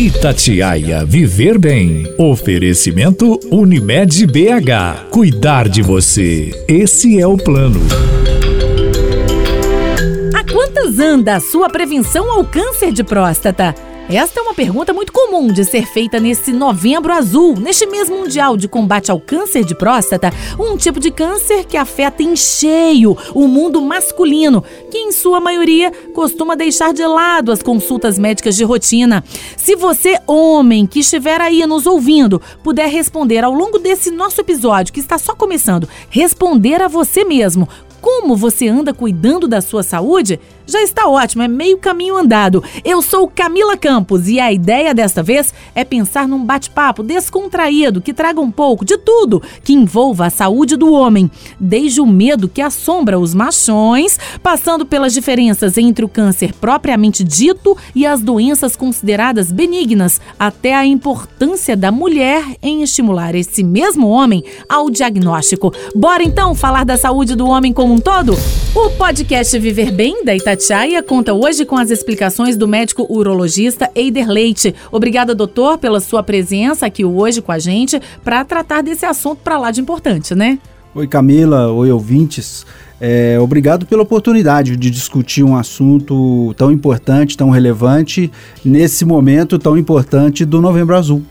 Itatiaia Viver Bem. Oferecimento Unimed BH. Cuidar de você. Esse é o plano. Há quantas anda a sua prevenção ao câncer de próstata? Esta é uma pergunta muito comum de ser feita nesse novembro azul, neste mês mundial de combate ao câncer de próstata, um tipo de câncer que afeta em cheio o mundo masculino, que em sua maioria costuma deixar de lado as consultas médicas de rotina. Se você, homem, que estiver aí nos ouvindo, puder responder ao longo desse nosso episódio, que está só começando, responder a você mesmo como você anda cuidando da sua saúde, já está ótimo, é meio caminho andado. Eu sou Camila Campos e a ideia desta vez é pensar num bate-papo descontraído que traga um pouco de tudo que envolva a saúde do homem, desde o medo que assombra os machões, passando pelas diferenças entre o câncer propriamente dito e as doenças consideradas benignas, até a importância da mulher em estimular esse mesmo homem ao diagnóstico. Bora então falar da saúde do homem como um todo? O podcast Viver Bem da Itatiaia conta hoje com as explicações do médico urologista Eider Leite. Obrigada, doutor, pela sua presença aqui hoje com a gente para tratar desse assunto para lá de importante, né? Oi, Camila. Oi, ouvintes. É, obrigado pela oportunidade de discutir um assunto tão importante, tão relevante, nesse momento tão importante do Novembro Azul.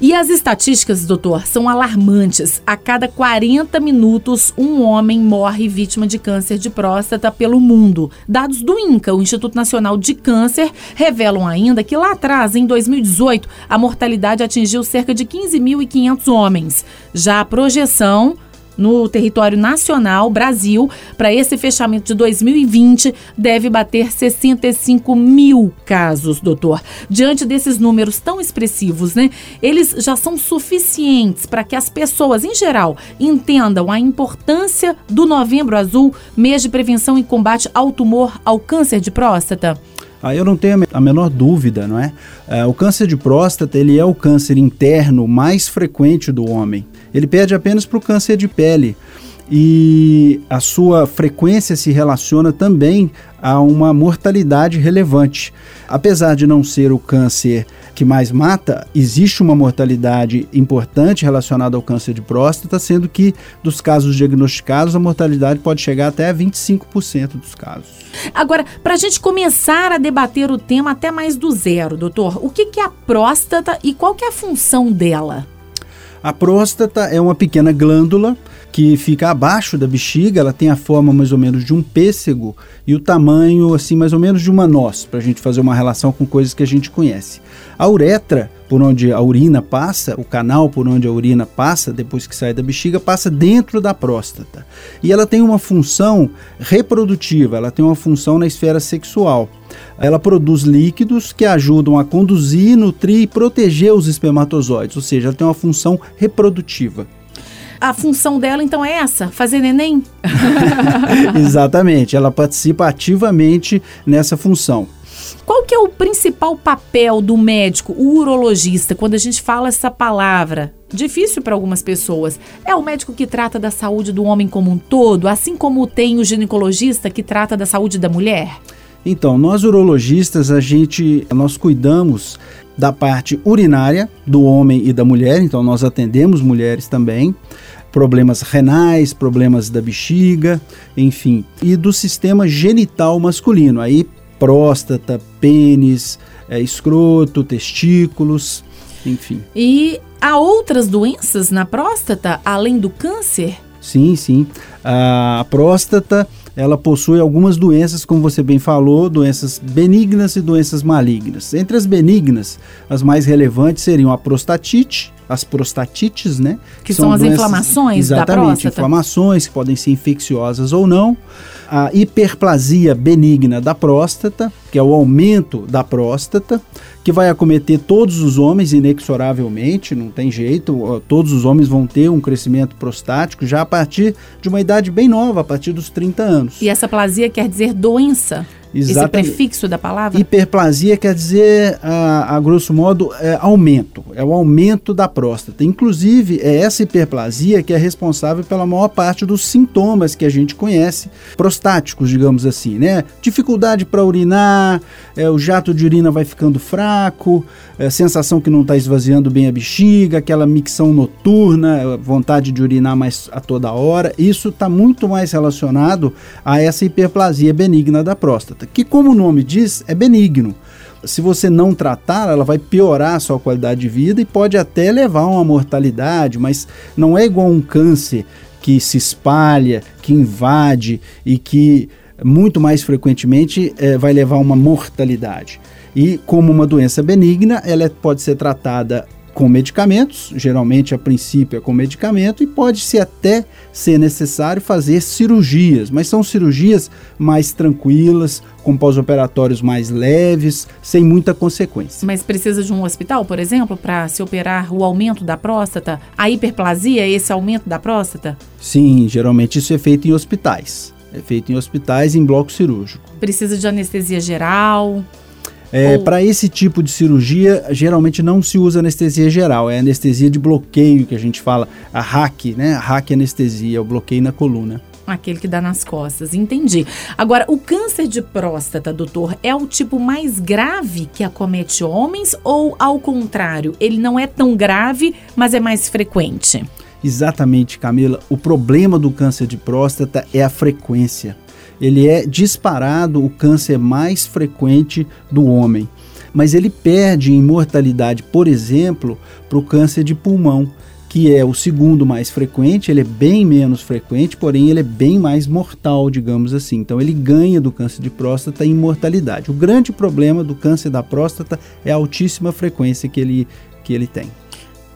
E as estatísticas, doutor, são alarmantes. A cada 40 minutos, um homem morre vítima de câncer de próstata pelo mundo. Dados do INCA, o Instituto Nacional de Câncer, revelam ainda que lá atrás, em 2018, a mortalidade atingiu cerca de 15.500 homens. Já a projeção no território nacional, Brasil, para esse fechamento de 2020, deve bater 65 mil casos, doutor. Diante desses números tão expressivos, né? Eles já são suficientes para que as pessoas, em geral, entendam a importância do Novembro Azul, mês de prevenção e combate ao tumor, ao câncer de próstata? Ah, eu não tenho a menor dúvida, não é? é o câncer de próstata ele é o câncer interno mais frequente do homem. Ele perde apenas para o câncer de pele e a sua frequência se relaciona também a uma mortalidade relevante. Apesar de não ser o câncer que mais mata, existe uma mortalidade importante relacionada ao câncer de próstata, sendo que dos casos diagnosticados a mortalidade pode chegar até 25% dos casos. Agora, para a gente começar a debater o tema até mais do zero, doutor, o que, é a próstata e qual que é a função dela? A próstata é uma pequena glândula que fica abaixo da bexiga, ela tem a forma mais ou menos de um pêssego e o tamanho assim mais ou menos de uma noz, para a gente fazer uma relação com coisas que a gente conhece. A uretra, por onde a urina passa, o canal por onde a urina passa, depois que sai da bexiga, passa dentro da próstata. E ela tem uma função reprodutiva, ela tem uma função na esfera sexual. Ela produz líquidos que ajudam a conduzir, nutrir e proteger os espermatozoides, ou seja, ela tem uma função reprodutiva. A função dela então é essa, fazer neném? Exatamente, ela participa ativamente nessa função. Qual que é o principal papel do médico, o urologista, quando a gente fala essa palavra? Difícil para algumas pessoas. É o médico que trata da saúde do homem como um todo, assim como tem o ginecologista que trata da saúde da mulher? Então, nós urologistas, a gente, nós cuidamos da parte urinária do homem e da mulher, então nós atendemos mulheres também, problemas renais, problemas da bexiga, enfim, e do sistema genital masculino, aí próstata, pênis, é, escroto, testículos, enfim. E há outras doenças na próstata além do câncer? Sim, sim. A próstata ela possui algumas doenças, como você bem falou, doenças benignas e doenças malignas. Entre as benignas, as mais relevantes seriam a prostatite, as prostatites, né? Que são, são as doenças, inflamações exatamente, da próstata. inflamações que podem ser infecciosas ou não. A hiperplasia benigna da próstata, que é o aumento da próstata, que vai acometer todos os homens inexoravelmente, não tem jeito, todos os homens vão ter um crescimento prostático já a partir de uma idade bem nova, a partir dos 30 anos. E essa plasia quer dizer doença? Exatamente. Esse prefixo da palavra? Hiperplasia quer dizer, a, a grosso modo, é aumento. É o aumento da próstata. Inclusive, é essa hiperplasia que é responsável pela maior parte dos sintomas que a gente conhece, prostáticos, digamos assim, né? Dificuldade para urinar, é, o jato de urina vai ficando fraco, é, sensação que não está esvaziando bem a bexiga, aquela micção noturna, vontade de urinar mais a toda hora. Isso está muito mais relacionado a essa hiperplasia benigna da próstata, que, como o nome diz, é benigno. Se você não tratar, ela vai piorar a sua qualidade de vida e pode até levar a uma mortalidade, mas não é igual um câncer que se espalha, que invade e que muito mais frequentemente é, vai levar a uma mortalidade. E como uma doença benigna, ela pode ser tratada com medicamentos, geralmente a princípio é com medicamento, e pode-se até ser necessário fazer cirurgias, mas são cirurgias mais tranquilas, com pós-operatórios mais leves, sem muita consequência. Mas precisa de um hospital, por exemplo, para se operar o aumento da próstata? A hiperplasia, esse aumento da próstata? Sim, geralmente isso é feito em hospitais. É feito em hospitais em bloco cirúrgico. Precisa de anestesia geral? É, Ou... Para esse tipo de cirurgia, geralmente não se usa anestesia geral, é anestesia de bloqueio que a gente fala, a hack, né? A hack anestesia, o bloqueio na coluna. Aquele que dá nas costas, entendi. Agora, o câncer de próstata, doutor, é o tipo mais grave que acomete homens ou, ao contrário, ele não é tão grave, mas é mais frequente? Exatamente, Camila. O problema do câncer de próstata é a frequência ele é disparado o câncer mais frequente do homem. Mas ele perde em mortalidade, por exemplo, para o câncer de pulmão, que é o segundo mais frequente, ele é bem menos frequente, porém ele é bem mais mortal, digamos assim. Então ele ganha do câncer de próstata em mortalidade. O grande problema do câncer da próstata é a altíssima frequência que ele, que ele tem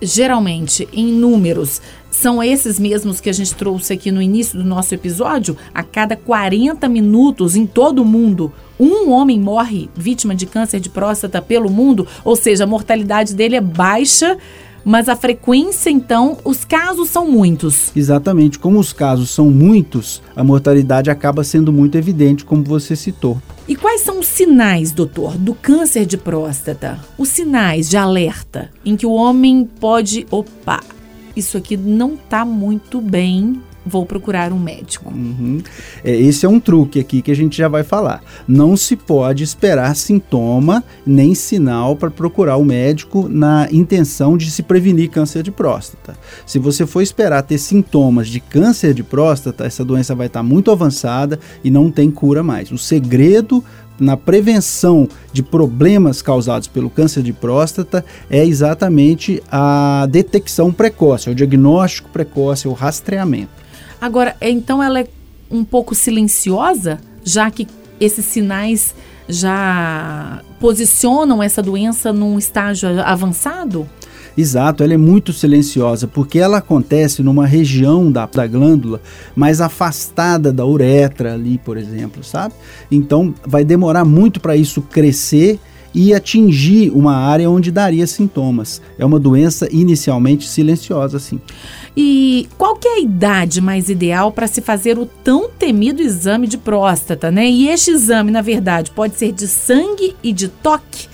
geralmente em números são esses mesmos que a gente trouxe aqui no início do nosso episódio, a cada 40 minutos em todo o mundo, um homem morre vítima de câncer de próstata pelo mundo, ou seja, a mortalidade dele é baixa mas a frequência, então, os casos são muitos. Exatamente. Como os casos são muitos, a mortalidade acaba sendo muito evidente, como você citou. E quais são os sinais, doutor, do câncer de próstata? Os sinais de alerta em que o homem pode. Opa, isso aqui não está muito bem vou procurar um médico. Uhum. É, esse é um truque aqui que a gente já vai falar. Não se pode esperar sintoma nem sinal para procurar o médico na intenção de se prevenir câncer de próstata. Se você for esperar ter sintomas de câncer de próstata, essa doença vai estar muito avançada e não tem cura mais. O segredo na prevenção de problemas causados pelo câncer de próstata é exatamente a detecção precoce, o diagnóstico precoce, o rastreamento. Agora, então ela é um pouco silenciosa, já que esses sinais já posicionam essa doença num estágio avançado? Exato, ela é muito silenciosa porque ela acontece numa região da, da glândula mais afastada da uretra ali, por exemplo, sabe? Então vai demorar muito para isso crescer e atingir uma área onde daria sintomas. É uma doença inicialmente silenciosa, sim. E qual que é a idade mais ideal para se fazer o tão temido exame de próstata, né? E este exame, na verdade, pode ser de sangue e de toque?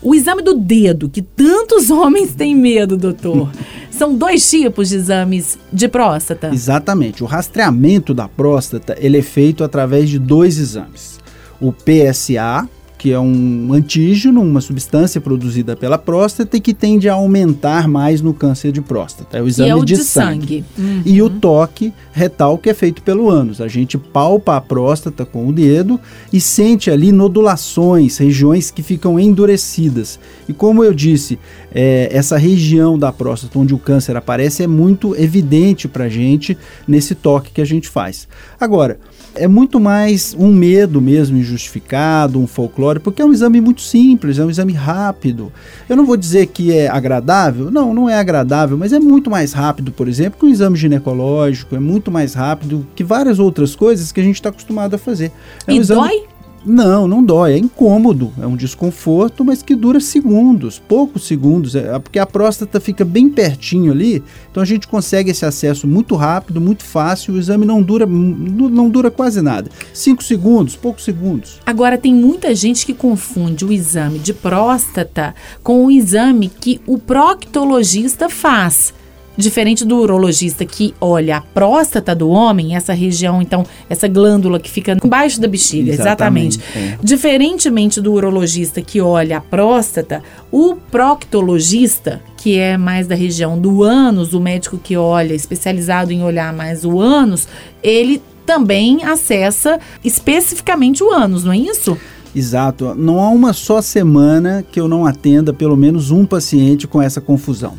O exame do dedo, que tantos homens têm medo, doutor. São dois tipos de exames de próstata. Exatamente. O rastreamento da próstata ele é feito através de dois exames. O PSA, que é um antígeno, uma substância produzida pela próstata e que tende a aumentar mais no câncer de próstata. É o exame é o de, de, sangue. sangue. Uhum. E o toque retal, que é feito pelo ânus. A gente palpa a próstata com o dedo e sente ali nodulações, regiões que ficam endurecidas. E como eu disse, é, essa região da próstata onde o câncer aparece é muito evidente para a gente nesse toque que a gente faz. Agora, é muito mais um medo mesmo injustificado, um folclore, porque é um exame muito simples, é um exame rápido. Eu não vou dizer que é agradável, não, não é agradável, mas é muito mais rápido, por exemplo, que um exame ginecológico, é muito mais rápido que várias outras coisas que a gente está acostumado a fazer. É e um exame... dói? Não, não dói, é incômodo, é um desconforto, mas que dura segundos, poucos segundos, é, porque a próstata fica bem pertinho ali, então a gente consegue esse acesso muito rápido, muito fácil, o exame não dura, não dura quase nada. Cinco segundos, poucos segundos. Agora tem muita gente que confunde o exame de próstata com o exame que o proctologista faz. Diferente do urologista que olha a próstata do homem, essa região, então, essa glândula que fica embaixo da bexiga, exatamente. exatamente. É. Diferentemente do urologista que olha a próstata, o proctologista, que é mais da região do ânus, o médico que olha, especializado em olhar mais o ânus, ele também acessa especificamente o ânus, não é isso? Exato. Não há uma só semana que eu não atenda pelo menos um paciente com essa confusão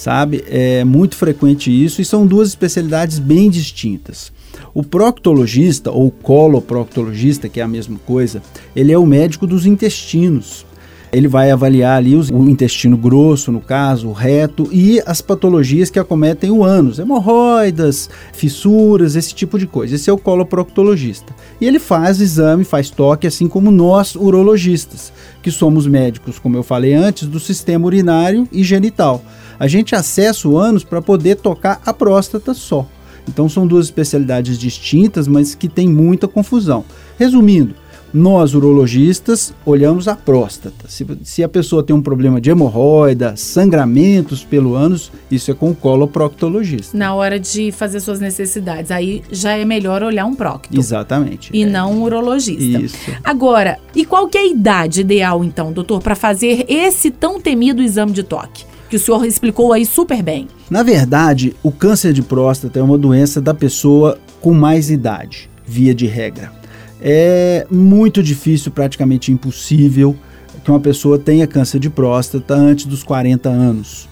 sabe? É muito frequente isso e são duas especialidades bem distintas. O proctologista ou coloproctologista, que é a mesma coisa, ele é o médico dos intestinos. Ele vai avaliar ali os, o intestino grosso, no caso, o reto, e as patologias que acometem o ânus, hemorroidas, fissuras, esse tipo de coisa. Esse é o coloproctologista. E ele faz exame, faz toque, assim como nós, urologistas, que somos médicos, como eu falei antes, do sistema urinário e genital a gente acessa o ânus para poder tocar a próstata só. Então são duas especialidades distintas, mas que tem muita confusão. Resumindo, nós urologistas olhamos a próstata. Se, se, a pessoa tem um problema de hemorroida, sangramentos pelo ânus, isso é com o coloproctologista. Na hora de fazer suas necessidades, aí já é melhor olhar um procto. Exatamente. E é. não um urologista. Isso. Agora, e qual que é a idade ideal então, doutor, para fazer esse tão temido exame de toque? Que o senhor explicou aí super bem. Na verdade, o câncer de próstata é uma doença da pessoa com mais idade, via de regra. É muito difícil, praticamente impossível, que uma pessoa tenha câncer de próstata antes dos 40 anos.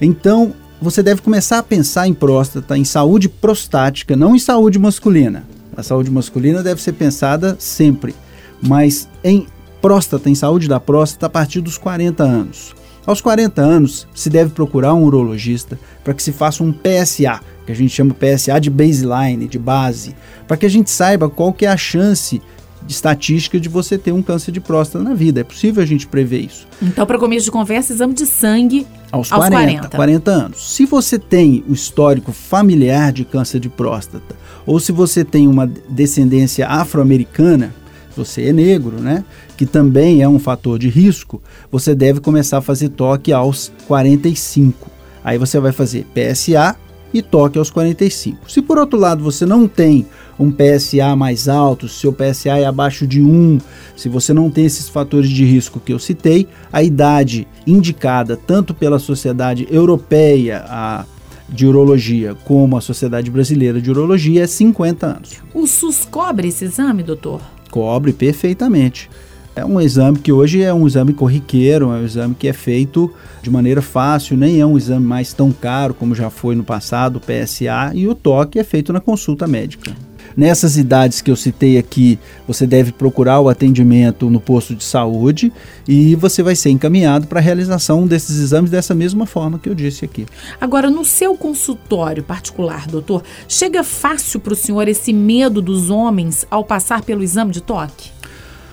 Então, você deve começar a pensar em próstata, em saúde prostática, não em saúde masculina. A saúde masculina deve ser pensada sempre, mas em próstata, em saúde da próstata a partir dos 40 anos. Aos 40 anos, se deve procurar um urologista para que se faça um PSA, que a gente chama PSA de baseline, de base, para que a gente saiba qual que é a chance de estatística de você ter um câncer de próstata na vida. É possível a gente prever isso. Então, para começo de conversa, exame de sangue aos, aos 40, 40. 40 anos. Se você tem o histórico familiar de câncer de próstata, ou se você tem uma descendência afro-americana, você é negro, né? Que também é um fator de risco, você deve começar a fazer toque aos 45. Aí você vai fazer PSA e toque aos 45. Se por outro lado você não tem um PSA mais alto, se seu PSA é abaixo de 1, se você não tem esses fatores de risco que eu citei, a idade indicada tanto pela Sociedade Europeia a, de Urologia como a Sociedade Brasileira de Urologia é 50 anos. O SUS cobre esse exame, doutor? Cobre perfeitamente. É um exame que hoje é um exame corriqueiro, é um exame que é feito de maneira fácil, nem é um exame mais tão caro como já foi no passado, o PSA, e o toque é feito na consulta médica. Nessas idades que eu citei aqui, você deve procurar o atendimento no posto de saúde e você vai ser encaminhado para a realização desses exames dessa mesma forma que eu disse aqui. Agora, no seu consultório particular, doutor, chega fácil para o senhor esse medo dos homens ao passar pelo exame de toque?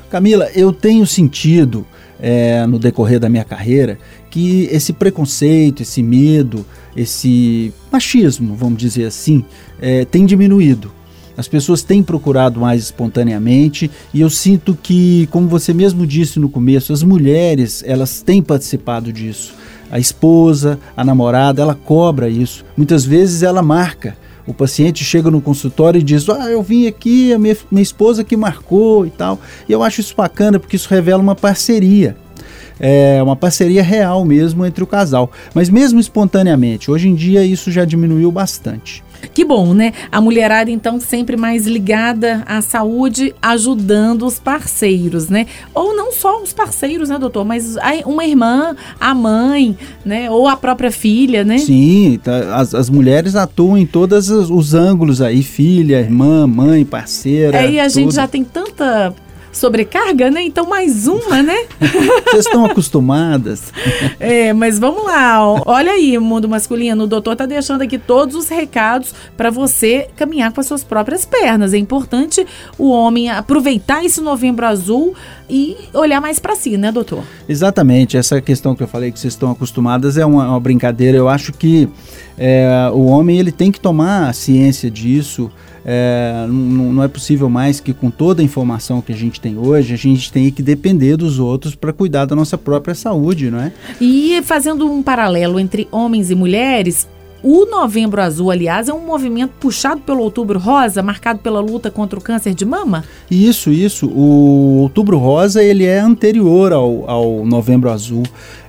Camila, eu tenho sentido é, no decorrer da minha carreira que esse preconceito, esse medo, esse machismo, vamos dizer assim, é, tem diminuído. As pessoas têm procurado mais espontaneamente e eu sinto que, como você mesmo disse no começo, as mulheres elas têm participado disso. A esposa, a namorada, ela cobra isso. Muitas vezes ela marca. O paciente chega no consultório e diz: Ah, eu vim aqui, a minha, minha esposa que marcou e tal. E eu acho isso bacana porque isso revela uma parceria é uma parceria real mesmo entre o casal. Mas mesmo espontaneamente, hoje em dia isso já diminuiu bastante. Que bom, né? A mulherada, então, sempre mais ligada à saúde, ajudando os parceiros, né? Ou não só os parceiros, né, doutor? Mas uma irmã, a mãe, né? Ou a própria filha, né? Sim, tá, as, as mulheres atuam em todos os ângulos aí: filha, irmã, mãe, parceira. Aí a tudo. gente já tem tanta sobrecarga, né? Então mais uma, né? Vocês estão acostumadas. é, mas vamos lá. Olha aí, mundo masculino, o doutor tá deixando aqui todos os recados para você caminhar com as suas próprias pernas. É importante o homem aproveitar esse novembro azul e olhar mais para si, né, doutor? Exatamente. Essa questão que eu falei que vocês estão acostumadas é uma, uma brincadeira. Eu acho que é, o homem ele tem que tomar ciência disso. É, não, não, é possível mais que com toda a informação que a gente tem hoje, a gente tenha que depender dos outros para cuidar da nossa própria saúde, não é? E fazendo um paralelo entre homens e mulheres, o Novembro Azul, aliás, é um movimento puxado pelo Outubro Rosa, marcado pela luta contra o câncer de mama? Isso, isso. O Outubro Rosa ele é anterior ao, ao Novembro Azul.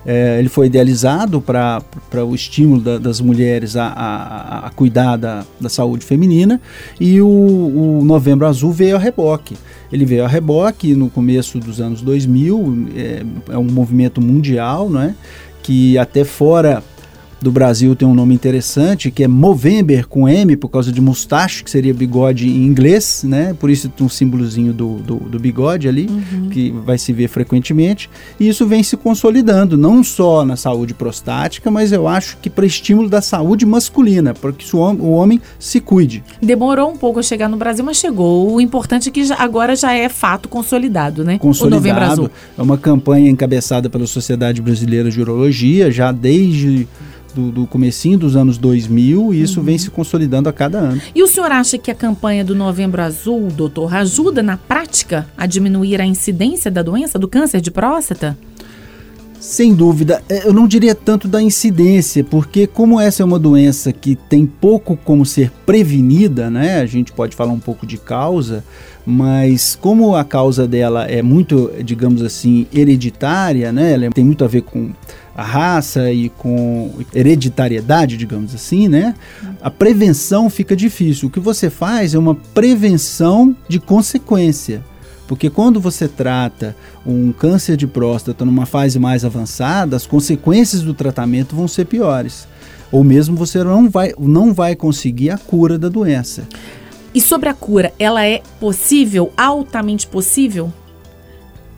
É, ele foi idealizado para o estímulo da, das mulheres a, a, a cuidar da, da, saúde feminina e o, o, Novembro Azul veio a reboque. Ele veio a reboque no começo dos anos 2000, é, é um movimento mundial, né, que até fora do Brasil tem um nome interessante, que é Movember com M, por causa de mustache, que seria bigode em inglês, né? Por isso tem um símbolozinho do, do, do bigode ali, uhum. que vai se ver frequentemente. E isso vem se consolidando, não só na saúde prostática, mas eu acho que para estímulo da saúde masculina, para que o homem se cuide. Demorou um pouco a chegar no Brasil, mas chegou. O importante é que já, agora já é fato consolidado, né? Consolidado. O. É uma campanha encabeçada pela Sociedade Brasileira de Urologia, já desde do, do comecinho dos anos 2000 e isso uhum. vem se consolidando a cada ano. E o senhor acha que a campanha do Novembro Azul, doutor, ajuda na prática a diminuir a incidência da doença, do câncer de próstata? Sem dúvida, é, eu não diria tanto da incidência, porque como essa é uma doença que tem pouco como ser prevenida, né? A gente pode falar um pouco de causa, mas como a causa dela é muito, digamos assim, hereditária, né? Ela tem muito a ver com a raça e com hereditariedade, digamos assim, né? A prevenção fica difícil. O que você faz é uma prevenção de consequência. Porque quando você trata um câncer de próstata numa fase mais avançada, as consequências do tratamento vão ser piores. Ou mesmo você não vai, não vai conseguir a cura da doença. E sobre a cura, ela é possível, altamente possível?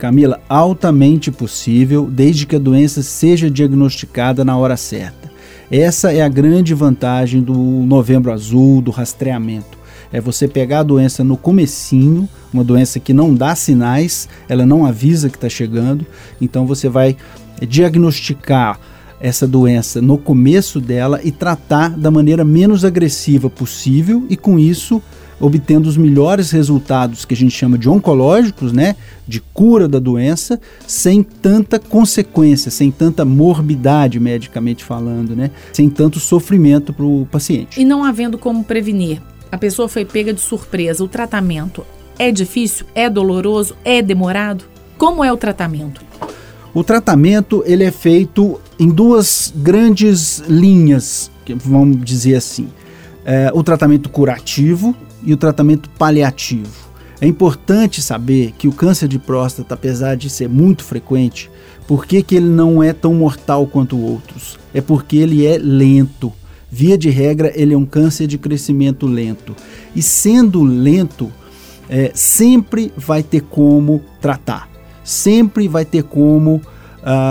Camila, altamente possível, desde que a doença seja diagnosticada na hora certa. Essa é a grande vantagem do Novembro Azul, do rastreamento. É você pegar a doença no comecinho, uma doença que não dá sinais, ela não avisa que está chegando, então você vai diagnosticar essa doença no começo dela e tratar da maneira menos agressiva possível e com isso obtendo os melhores resultados que a gente chama de oncológicos, né, de cura da doença, sem tanta consequência, sem tanta morbidade medicamente falando, né, sem tanto sofrimento para o paciente. E não havendo como prevenir, a pessoa foi pega de surpresa, o tratamento é difícil, é doloroso, é demorado? Como é o tratamento? O tratamento ele é feito em duas grandes linhas, vamos dizer assim. É, o tratamento curativo, e o tratamento paliativo. É importante saber que o câncer de próstata, apesar de ser muito frequente, por que, que ele não é tão mortal quanto outros? É porque ele é lento. Via de regra, ele é um câncer de crescimento lento. E sendo lento, é, sempre vai ter como tratar. Sempre vai ter como uh,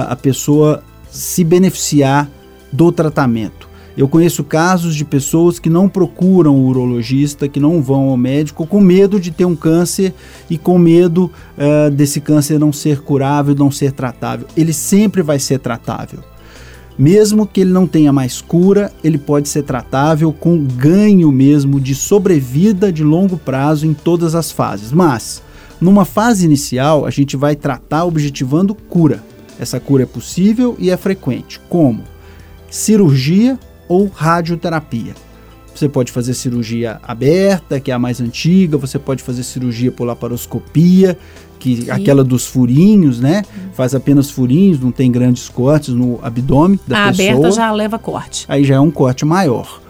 a pessoa se beneficiar do tratamento. Eu conheço casos de pessoas que não procuram o urologista, que não vão ao médico com medo de ter um câncer e com medo uh, desse câncer não ser curável, não ser tratável. Ele sempre vai ser tratável. Mesmo que ele não tenha mais cura, ele pode ser tratável com ganho mesmo de sobrevida de longo prazo em todas as fases. Mas, numa fase inicial, a gente vai tratar objetivando cura. Essa cura é possível e é frequente. Como? Cirurgia ou radioterapia. Você pode fazer cirurgia aberta, que é a mais antiga, você pode fazer cirurgia por laparoscopia, que Sim. aquela dos furinhos, né? Faz apenas furinhos, não tem grandes cortes no abdômen da a pessoa. A aberta já leva corte. Aí já é um corte maior.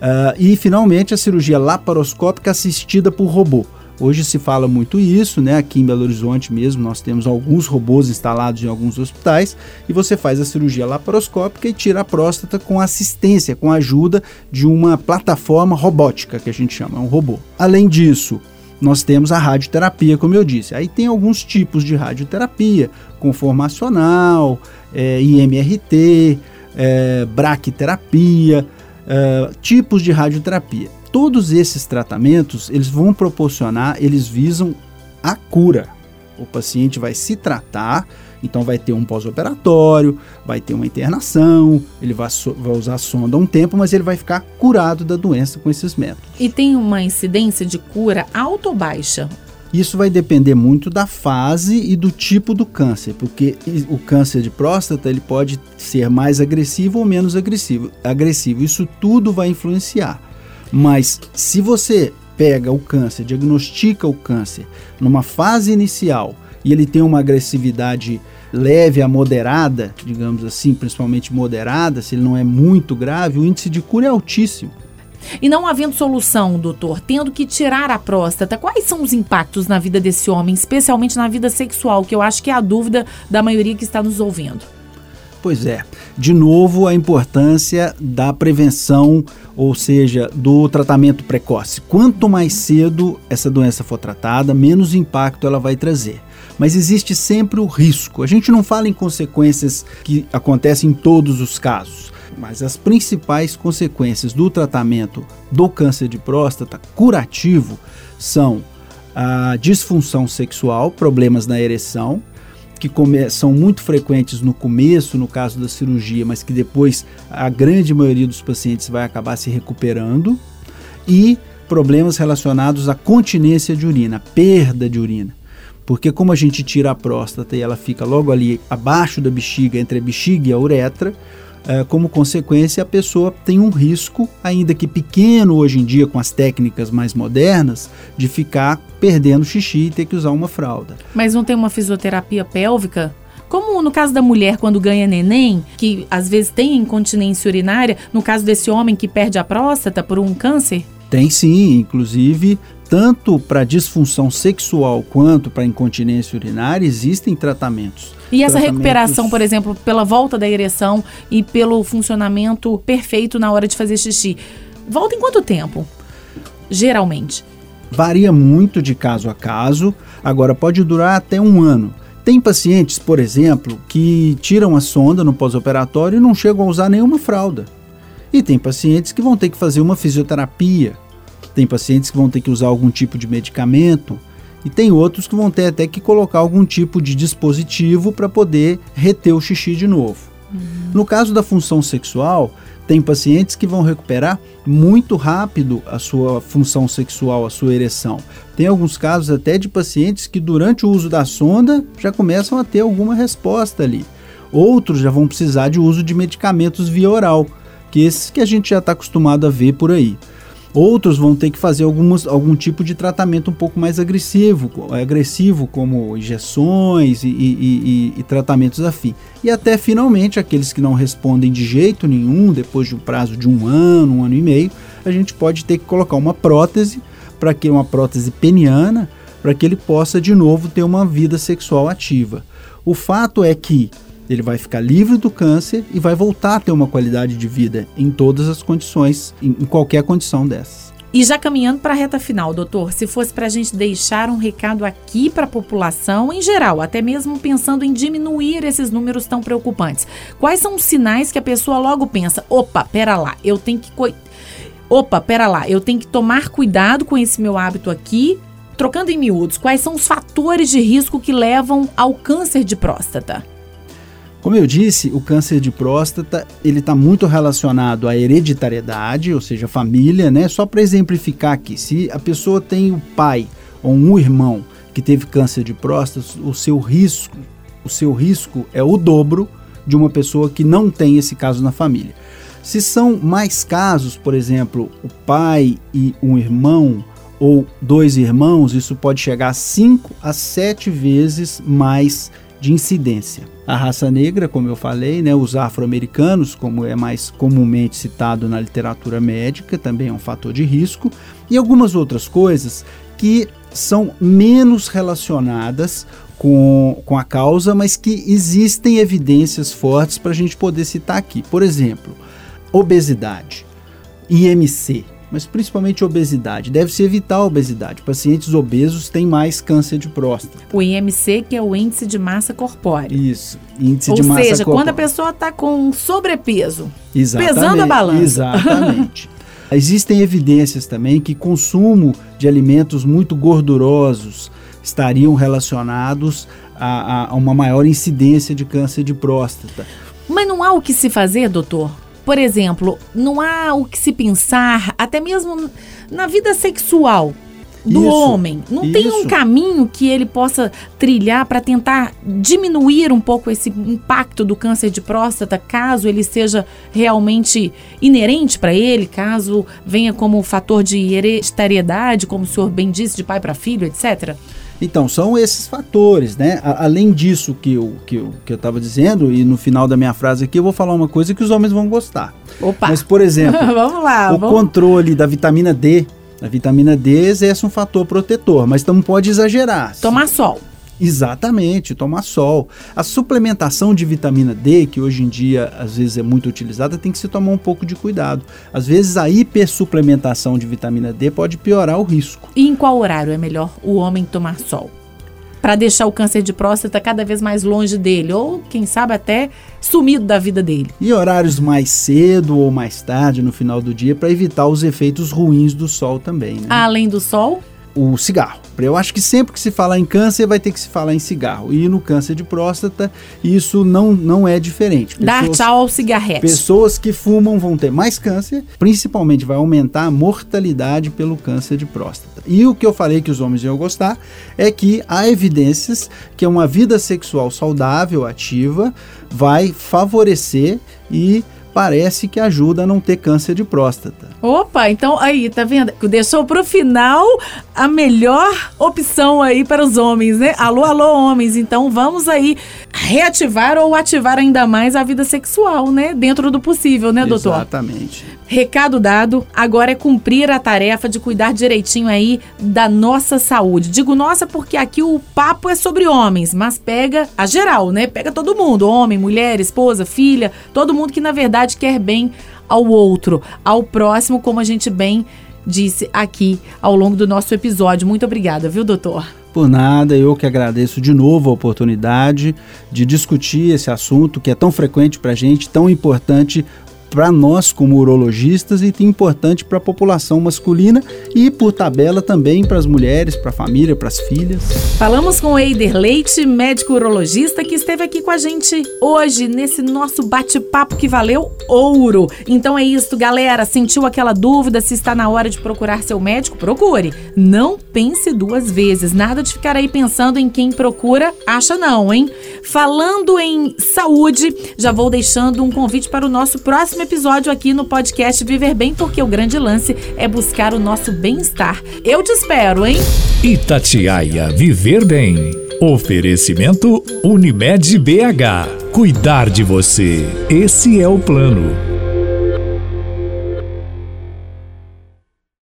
Uh, e finalmente a cirurgia laparoscópica assistida por robô. Hoje se fala muito isso, né? Aqui em Belo Horizonte mesmo, nós temos alguns robôs instalados em alguns hospitais e você faz a cirurgia laparoscópica e tira a próstata com assistência, com a ajuda de uma plataforma robótica que a gente chama, um robô. Além disso, nós temos a radioterapia, como eu disse. Aí tem alguns tipos de radioterapia, conformacional, é, IMRT, é, braquiterapia, é, tipos de radioterapia. Todos esses tratamentos, eles vão proporcionar, eles visam a cura. O paciente vai se tratar, então vai ter um pós-operatório, vai ter uma internação, ele vai, so vai usar sonda um tempo, mas ele vai ficar curado da doença com esses métodos. E tem uma incidência de cura alta ou baixa? Isso vai depender muito da fase e do tipo do câncer, porque o câncer de próstata ele pode ser mais agressivo ou menos agressivo. agressivo. Isso tudo vai influenciar. Mas se você pega o câncer, diagnostica o câncer numa fase inicial e ele tem uma agressividade leve a moderada, digamos assim, principalmente moderada, se ele não é muito grave, o índice de cura é altíssimo. E não havendo solução, doutor, tendo que tirar a próstata, quais são os impactos na vida desse homem, especialmente na vida sexual, que eu acho que é a dúvida da maioria que está nos ouvindo? Pois é, de novo a importância da prevenção, ou seja, do tratamento precoce. Quanto mais cedo essa doença for tratada, menos impacto ela vai trazer. Mas existe sempre o risco. A gente não fala em consequências que acontecem em todos os casos mas as principais consequências do tratamento do câncer de próstata curativo são a disfunção sexual, problemas na ereção, que são muito frequentes no começo, no caso da cirurgia, mas que depois a grande maioria dos pacientes vai acabar se recuperando, e problemas relacionados à continência de urina, perda de urina. Porque como a gente tira a próstata e ela fica logo ali abaixo da bexiga, entre a bexiga e a uretra, como consequência, a pessoa tem um risco, ainda que pequeno hoje em dia, com as técnicas mais modernas, de ficar perdendo xixi e ter que usar uma fralda. Mas não tem uma fisioterapia pélvica? Como no caso da mulher quando ganha neném, que às vezes tem incontinência urinária, no caso desse homem que perde a próstata por um câncer? Tem sim, inclusive tanto para disfunção sexual quanto para incontinência urinária existem tratamentos. E essa recuperação, por exemplo, pela volta da ereção e pelo funcionamento perfeito na hora de fazer xixi, volta em quanto tempo? Geralmente. Varia muito de caso a caso, agora pode durar até um ano. Tem pacientes, por exemplo, que tiram a sonda no pós-operatório e não chegam a usar nenhuma fralda. E tem pacientes que vão ter que fazer uma fisioterapia, tem pacientes que vão ter que usar algum tipo de medicamento e tem outros que vão ter até que colocar algum tipo de dispositivo para poder reter o xixi de novo. Uhum. No caso da função sexual, tem pacientes que vão recuperar muito rápido a sua função sexual, a sua ereção. Tem alguns casos até de pacientes que durante o uso da sonda já começam a ter alguma resposta ali. Outros já vão precisar de uso de medicamentos via oral, que esses que a gente já está acostumado a ver por aí. Outros vão ter que fazer algumas, algum tipo de tratamento um pouco mais agressivo, agressivo como injeções e, e, e, e tratamentos afim. E até finalmente aqueles que não respondem de jeito nenhum, depois de um prazo de um ano, um ano e meio, a gente pode ter que colocar uma prótese para que uma prótese peniana para que ele possa de novo ter uma vida sexual ativa. O fato é que ele vai ficar livre do câncer e vai voltar a ter uma qualidade de vida em todas as condições, em, em qualquer condição dessas. E já caminhando para a reta final, doutor, se fosse para a gente deixar um recado aqui para a população em geral, até mesmo pensando em diminuir esses números tão preocupantes, quais são os sinais que a pessoa logo pensa: opa, pera lá, eu tenho que. Opa, pera lá, eu tenho que tomar cuidado com esse meu hábito aqui. Trocando em miúdos, quais são os fatores de risco que levam ao câncer de próstata? Como eu disse, o câncer de próstata ele está muito relacionado à hereditariedade, ou seja, família, né? Só para exemplificar aqui, se a pessoa tem o pai ou um irmão que teve câncer de próstata, o seu risco, o seu risco é o dobro de uma pessoa que não tem esse caso na família. Se são mais casos, por exemplo, o pai e um irmão ou dois irmãos, isso pode chegar a 5 a 7 vezes mais de incidência. A raça negra, como eu falei, né, os afro-americanos, como é mais comumente citado na literatura médica, também é um fator de risco, e algumas outras coisas que são menos relacionadas com, com a causa, mas que existem evidências fortes para a gente poder citar aqui. Por exemplo, obesidade, IMC, mas principalmente obesidade. Deve-se evitar a obesidade. Pacientes obesos têm mais câncer de próstata. O IMC, que é o índice de massa corpórea. Isso, índice Ou de massa seja, corpórea. quando a pessoa está com sobrepeso, Exatamente, pesando a balança. Exatamente. Existem evidências também que consumo de alimentos muito gordurosos estariam relacionados a, a uma maior incidência de câncer de próstata. Mas não há o que se fazer, doutor? Por exemplo, não há o que se pensar, até mesmo na vida sexual do Isso, homem. Não tem um isso. caminho que ele possa trilhar para tentar diminuir um pouco esse impacto do câncer de próstata, caso ele seja realmente inerente para ele, caso venha como fator de hereditariedade, como o senhor bem disse, de pai para filho, etc. Então, são esses fatores, né? A- além disso que eu que eu que eu estava dizendo, e no final da minha frase aqui eu vou falar uma coisa que os homens vão gostar. Opa! Mas, por exemplo, vamos lá, o vamos. controle da vitamina D, a vitamina D exerce um fator protetor, mas não pode exagerar. Tomar sol. Exatamente, tomar sol. A suplementação de vitamina D, que hoje em dia às vezes é muito utilizada, tem que se tomar um pouco de cuidado. Às vezes a hipersuplementação de vitamina D pode piorar o risco. E em qual horário é melhor o homem tomar sol? Para deixar o câncer de próstata cada vez mais longe dele, ou quem sabe até sumido da vida dele. E horários mais cedo ou mais tarde no final do dia para evitar os efeitos ruins do sol também, né? Além do sol, o cigarro. Eu acho que sempre que se falar em câncer vai ter que se falar em cigarro. E no câncer de próstata isso não, não é diferente. dar Pessoas- tchau ao cigarrete. Pessoas que fumam vão ter mais câncer, principalmente vai aumentar a mortalidade pelo câncer de próstata. E o que eu falei que os homens iam gostar é que há evidências que uma vida sexual saudável, ativa, vai favorecer e parece que ajuda a não ter câncer de próstata. Opa, então aí, tá vendo? Deixou pro final a melhor opção aí para os homens, né? Alô, alô, homens. Então vamos aí reativar ou ativar ainda mais a vida sexual, né? Dentro do possível, né, doutor? Exatamente. Recado dado, agora é cumprir a tarefa de cuidar direitinho aí da nossa saúde. Digo nossa porque aqui o papo é sobre homens, mas pega a geral, né? Pega todo mundo, homem, mulher, esposa, filha, todo mundo que na verdade quer bem ao outro, ao próximo, como a gente bem disse aqui ao longo do nosso episódio. Muito obrigada, viu, doutor? Por nada, eu que agradeço de novo a oportunidade de discutir esse assunto que é tão frequente para a gente, tão importante para nós como urologistas e importante para a população masculina e, por tabela, também para as mulheres, para a família, para as filhas. Falamos com Eider Leite, médico urologista, que esteve aqui com a gente hoje nesse nosso bate-papo que valeu ouro. Então é isso, galera. Sentiu aquela dúvida se está na hora de procurar seu médico? Procure. Não pense duas vezes. Nada de ficar aí pensando em quem procura, acha não, hein? Falando em saúde, já vou deixando um convite para o nosso próximo episódio aqui no podcast Viver Bem, porque o grande lance é buscar o nosso bem-estar. Eu te espero, hein? Itatiaia Viver Bem. Oferecimento Unimed BH. Cuidar de você. Esse é o plano.